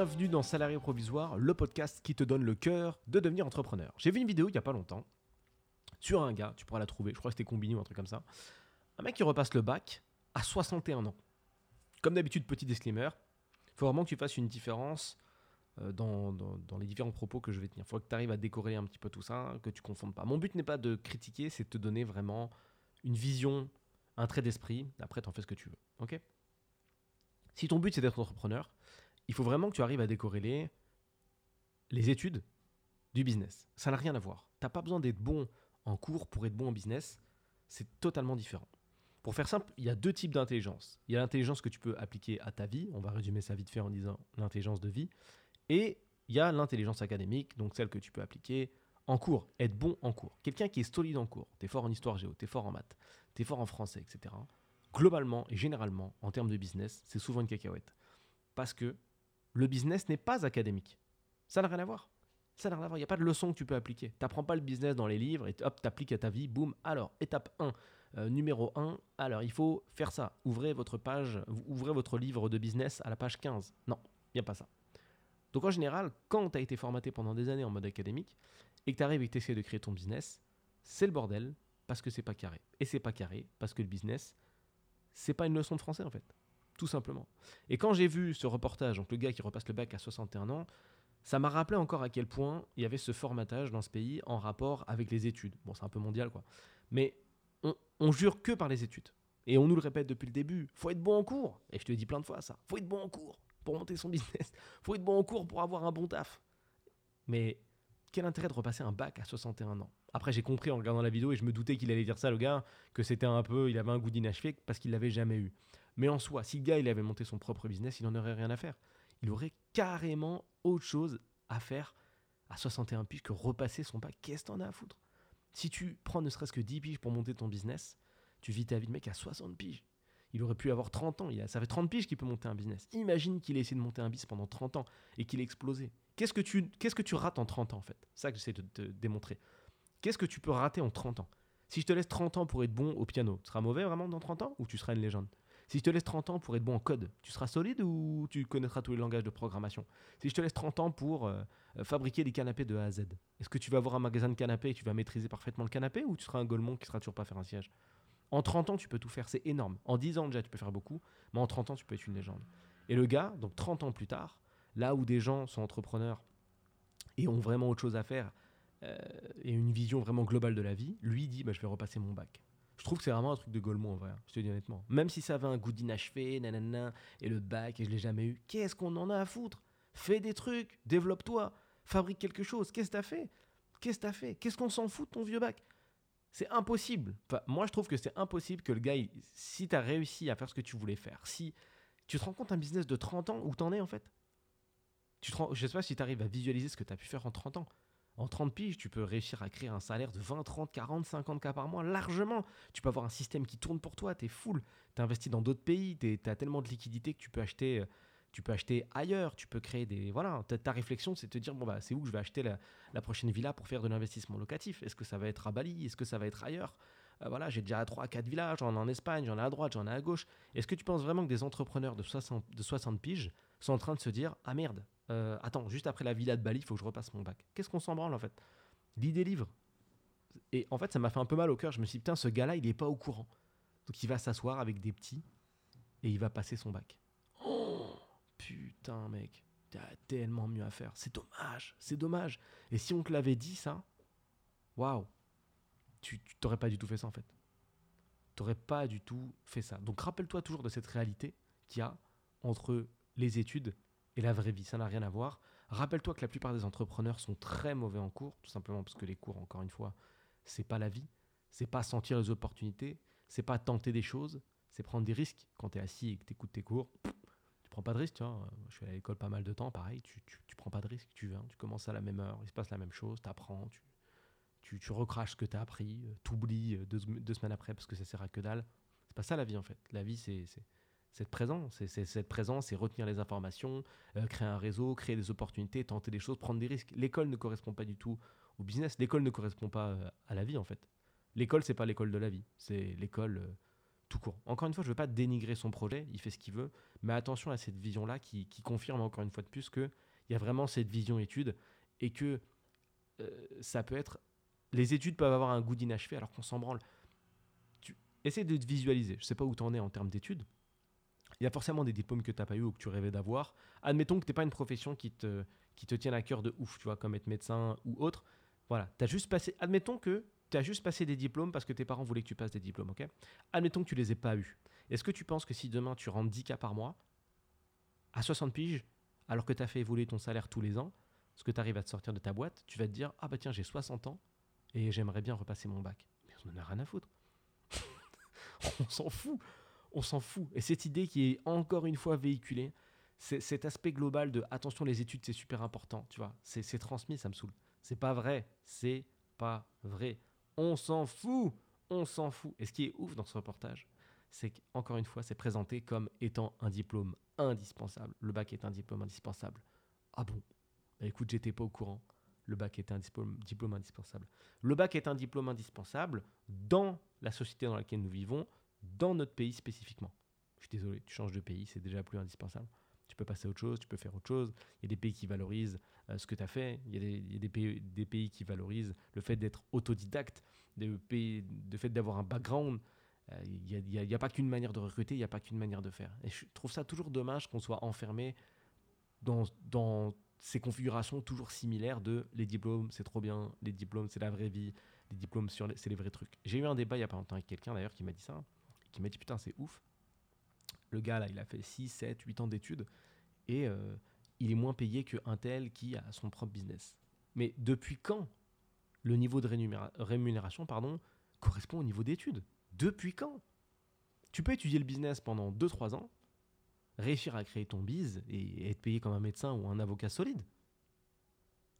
bienvenue dans Salarié Provisoire, le podcast qui te donne le cœur de devenir entrepreneur. J'ai vu une vidéo il n'y a pas longtemps sur un gars, tu pourras la trouver, je crois que c'était combiné ou un truc comme ça. Un mec qui repasse le bac à 61 ans. Comme d'habitude, petit disclaimer, il faut vraiment que tu fasses une différence euh, dans, dans, les différents propos que je vais tenir. Il faut que tu arrives à décorer un petit peu tout ça, que tu ne confondes pas. Mon but n'est pas de critiquer, c'est de te donner vraiment une vision, un trait d'esprit. Après, tu en fais ce que tu veux. ok? Si ton but c'est d'être entrepreneur, il faut vraiment que tu arrives à décorréler les études du business. Ça n'a rien à voir. Tu n'as pas besoin d'être bon en cours pour être bon en business. C'est totalement différent. Pour faire simple, il y a deux types d'intelligence. Il y a l'intelligence que tu peux appliquer à ta vie. On va résumer ça vite fait en disant l'intelligence de vie. Et il y a l'intelligence académique, donc celle que tu peux appliquer en cours, être bon en cours. Quelqu'un qui est solide en cours, tu es fort en histoire géo, tu es fort en maths, tu es fort en français, etc globalement et généralement, en termes de business, c'est souvent une cacahuète. Parce que le business n'est pas académique. Ça n'a rien à voir. Ça n'a rien à voir. Il n'y a pas de leçon que tu peux appliquer. Tu n'apprends pas le business dans les livres et hop, tu appliques à ta vie. Boum. Alors, étape 1. Euh, numéro 1. Alors, il faut faire ça. Ouvrez votre page, ouvrez votre livre de business à la page 15. Non, il n'y a pas ça. Donc, en général, quand tu as été formaté pendant des années en mode académique et que tu arrives et que tu essaies de créer ton business, c'est le bordel parce que c'est pas carré. Et c'est pas carré parce que le business, c'est pas une leçon de français en fait. Tout simplement. Et quand j'ai vu ce reportage, donc le gars qui repasse le bac à 61 ans, ça m'a rappelé encore à quel point il y avait ce formatage dans ce pays en rapport avec les études. Bon, c'est un peu mondial quoi. Mais on, jure que par les études. Et on nous le répète depuis le début, faut être bon en cours. Et je te le dis plein de fois ça, faut être bon en cours pour monter son business. faut être bon en cours pour avoir un bon taf. Mais quel intérêt de repasser un bac à 61 ans? Après, j'ai compris en regardant la vidéo et je me doutais qu'il allait dire ça, le gars, que c'était un peu, il avait un goût d'inachevé parce qu'il l'avait jamais eu. Mais en soi, si le gars avait monté son propre business, il n'en aurait rien à faire. Il aurait carrément autre chose à faire à 61 piges que repasser son bac. Qu'est-ce que t'en as à foutre? Si tu prends ne serait-ce que 10 piges pour monter ton business, tu vis ta vie de mec à 60 piges. Il aurait pu avoir 30 ans. Il ça fait 30 piges qu'il peut monter un business. Imagine qu'il ait essayé de monter un business pendant 30 ans et qu'il ait explosé. Qu'est-ce que tu, rates en 30 ans, en fait? Ça que j'essaie de te démontrer. Qu'est-ce que tu peux rater en 30 ans? Si je te laisse 30 ans pour être bon au piano, tu seras mauvais vraiment dans 30 ans ou tu seras une légende? Si je te laisse 30 ans pour être bon en code, tu seras solide ou tu connaîtras tous les langages de programmation? Si je te laisse 30 ans pour euh, fabriquer des canapés de A à Z, est-ce que tu vas avoir un magasin de canapés et tu vas maîtriser parfaitement le canapé ou tu seras un golemon qui ne sera toujours pas faire un siège? En 30 ans, tu peux tout faire, c'est énorme. En 10 ans déjà, tu peux faire beaucoup, mais en 30 ans, tu peux être une légende. Et le gars, donc 30 ans plus tard, là où des gens sont entrepreneurs et ont vraiment autre chose à faire euh, et une vision vraiment globale de la vie, lui dit bah, je vais repasser mon bac. Je trouve que c'est vraiment un truc de Golemont en vrai, hein, je te dis honnêtement. Même si ça avait un goût d'inachevé, nanana, et le bac, et je l'ai jamais eu, qu'est-ce qu'on en a à foutre? Fais des trucs, développe-toi, fabrique quelque chose. Qu'est-ce que t'as fait? Qu'est-ce que t'as fait? Qu'est-ce qu'on s'en fout de ton vieux bac? C'est impossible. Enfin, moi, je trouve que c'est impossible que le gars, si tu as réussi à faire ce que tu voulais faire, si tu te rends compte un business de 30 ans où t'en es en fait? Tu je sais pas si tu arrives à visualiser ce que tu as pu faire en 30 ans. En 30 piges, tu peux réussir à créer un salaire de 20, 30, 40, 50 k par mois largement. Tu peux avoir un système qui tourne pour toi, tu es full. Tu investis dans d'autres pays, tu as tellement de liquidités que tu peux acheter euh, tu peux acheter ailleurs, tu peux créer des voilà, ta, réflexion c'est de te dire bon bah c'est où je vais acheter la, prochaine villa pour faire de l'investissement locatif? Est-ce que ça va être à Bali? Est-ce que ça va être ailleurs? Euh, voilà, j'ai déjà 3 4 villages, j'en ai en Espagne, j'en ai à droite, j'en ai à gauche. Est-ce que tu penses vraiment que des entrepreneurs de 60 de 60 piges sont en train de se dire ah merde, euh, attends, juste après la villa de Bali, il faut que je repasse mon bac. Qu'est-ce qu'on s'en branle en fait? L'idée livre. Et en fait, ça m'a fait un peu mal au cœur. Je me suis dit, putain, ce gars-là, il n'est pas au courant. Donc il va s'asseoir avec des petits et il va passer son bac. Oh, putain, mec, t'as tellement mieux à faire. C'est dommage, c'est dommage. Et si on te l'avait dit, ça, waouh, tu t'aurais pas du tout fait ça en fait. T'aurais pas du tout fait ça. Donc rappelle-toi toujours de cette réalité qu'il y a entre les études et la vraie vie. Ça n'a rien à voir. Rappelle-toi que la plupart des entrepreneurs sont très mauvais en cours, tout simplement parce que les cours, encore une fois, c'est pas la vie. C'est pas sentir les opportunités. C'est pas tenter des choses. C'est prendre des risques. Quand tu es assis et que tu écoutes tes cours, tu prends pas de risques. Tu vois. Je suis à l'école pas mal de temps, pareil. Tu, prends pas de risques. Tu viens, tu commences à la même heure. Il se passe la même chose. Apprends. Tu, tu, tu recraches ce que tu as appris. Tu oublies deux, deux, semaines après parce que ça sert à que dalle. C'est pas ça la vie en fait. La vie, c'est C'est cette présence, c'est retenir les informations, euh, créer un réseau, créer des opportunités, tenter des choses, prendre des risques. L'école ne correspond pas du tout au business. L'école ne correspond pas euh, à la vie en fait. L'école, c'est pas l'école de la vie. C'est l'école euh, tout court. Encore une fois, je ne veux pas dénigrer son projet, il fait ce qu'il veut, mais attention à cette vision-là qui, confirme encore une fois de plus qu'il y a vraiment cette vision étude et que ça peut être. Les études peuvent avoir un goût d'inachevé alors qu'on s'en branle. Tu essaies de te visualiser. Je ne sais pas où tu en es en termes d'études. Il y a forcément des diplômes que tu n'as pas eu ou que tu rêvais d'avoir. Admettons que tu n'es pas une profession qui te, qui te à cœur de ouf, tu vois, comme être médecin ou autre. Voilà, as juste passé. Admettons que tu as juste passé des diplômes parce que tes parents voulaient que tu passes des diplômes, ok? Admettons que tu les aies pas eus. Est-ce que tu penses que si demain tu rentres 10 cas par mois, à 60 piges, alors que tu as fait évoluer ton salaire tous les ans, ce que tu arrives à te sortir de ta boîte, tu vas te dire Ah bah tiens, j'ai 60 ans et j'aimerais bien repasser mon bac. Mais on en a rien à foutre. on s'en fout. On s'en fout. Et cette idée qui est encore une fois véhiculée, c'est cet aspect global de attention, les études, c'est super important, tu vois. C'est transmis, ça me saoule. C'est pas vrai. C'est pas vrai. On s'en fout. On s'en fout. Et ce qui est ouf dans ce reportage, c'est qu'encore une fois, c'est présenté comme étant un diplôme indispensable. Le bac est un diplôme indispensable. Ah bon? Bah Écoute, j'étais pas au courant. Le bac est un diplôme, diplôme indispensable. Le bac est un diplôme indispensable dans la société dans laquelle nous vivons, dans notre pays spécifiquement. Je suis désolé, tu changes de pays, c'est déjà plus indispensable. Tu peux passer à autre chose, tu peux faire autre chose. Il y a des pays qui valorisent euh, ce que tu as fait. Il y a, des, pays, des, pays, qui valorisent le fait d'être autodidacte, le fait d'avoir un background. Euh, il n'y a, pas qu'une manière de recruter, il n'y a pas qu'une manière de faire. Et je trouve ça toujours dommage qu'on soit enfermé dans, dans ces configurations toujours similaires de les diplômes, c'est trop bien, les diplômes, c'est la vraie vie, les diplômes, c'est les vrais trucs. J'ai eu un débat il n'y a pas longtemps avec quelqu'un d'ailleurs qui m'a dit ça, qui m'a dit putain, c'est ouf. Le gars là, il a fait 6, 7, 8 ans d'études et euh, il est moins payé qu'un tel qui a son propre business. Mais depuis quand le niveau de rémunération correspond au niveau d'études? Depuis quand? Tu peux étudier le business pendant 2-3 ans, réussir à créer ton biz et être payé comme un médecin ou un avocat solide.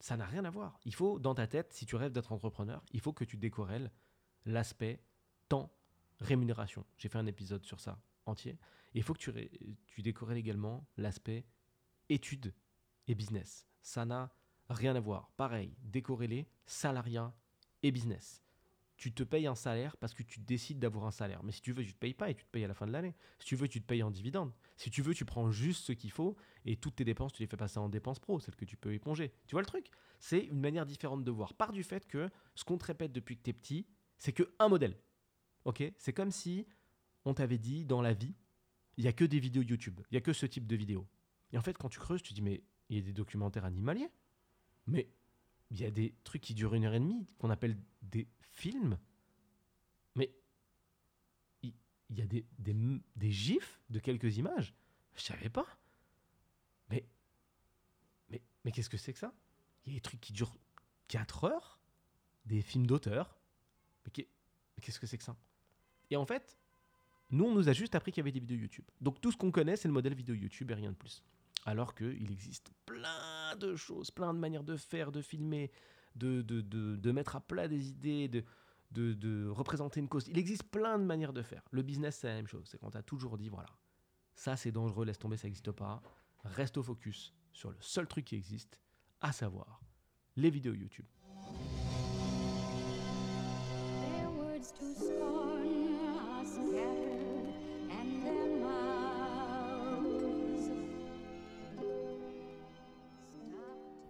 Ça n'a rien à voir. Il faut, dans ta tête, si tu rêves d'être entrepreneur, il faut que tu décorrèles l'aspect temps, rémunération. J'ai fait un épisode sur ça entier. il faut que tu, tu décorèles également l'aspect études et business. Ça n'a rien à voir. Pareil, décorréler salariat et business tu te payes un salaire parce que tu décides d'avoir un salaire. Mais si tu veux, tu te payes pas et tu te payes à la fin de l'année. Si tu veux, tu te payes en dividende. Si tu veux, tu prends juste ce qu'il faut et toutes tes dépenses, tu les fais passer en dépenses pro, celles que tu peux éponger. Tu vois le truc? C'est une manière différente de voir. Par du fait que ce qu'on te répète depuis que tu es petit, c'est que un modèle. Ok C'est comme si on t'avait dit dans la vie, il y a que des vidéos YouTube, il y a que ce type de vidéos. Et en fait, quand tu creuses, tu dis mais il y a des documentaires animaliers, mais il y a des trucs qui durent une heure et demie qu'on appelle des film, mais il, y a des, des, gifs de quelques images. Je savais pas. Mais, mais, mais qu'est-ce que c'est que ça? Il y a des trucs qui durent 4 heures, des films d'auteur. Mais qu'est-ce que c'est que ça? Et en fait, nous, on nous a juste appris qu'il y avait des vidéos YouTube. Donc tout ce qu'on connaît, c'est le modèle vidéo YouTube et rien de plus. Alors qu'il existe plein de choses, plein de manières de faire, de filmer, de, de, de, mettre à plat des idées, de, de, représenter une cause. Il existe plein de manières de faire. Le business, c'est la même chose. C'est quand tu toujours dit, voilà, ça c'est dangereux, laisse tomber, ça n'existe pas. Reste au focus sur le seul truc qui existe, à savoir les vidéos YouTube.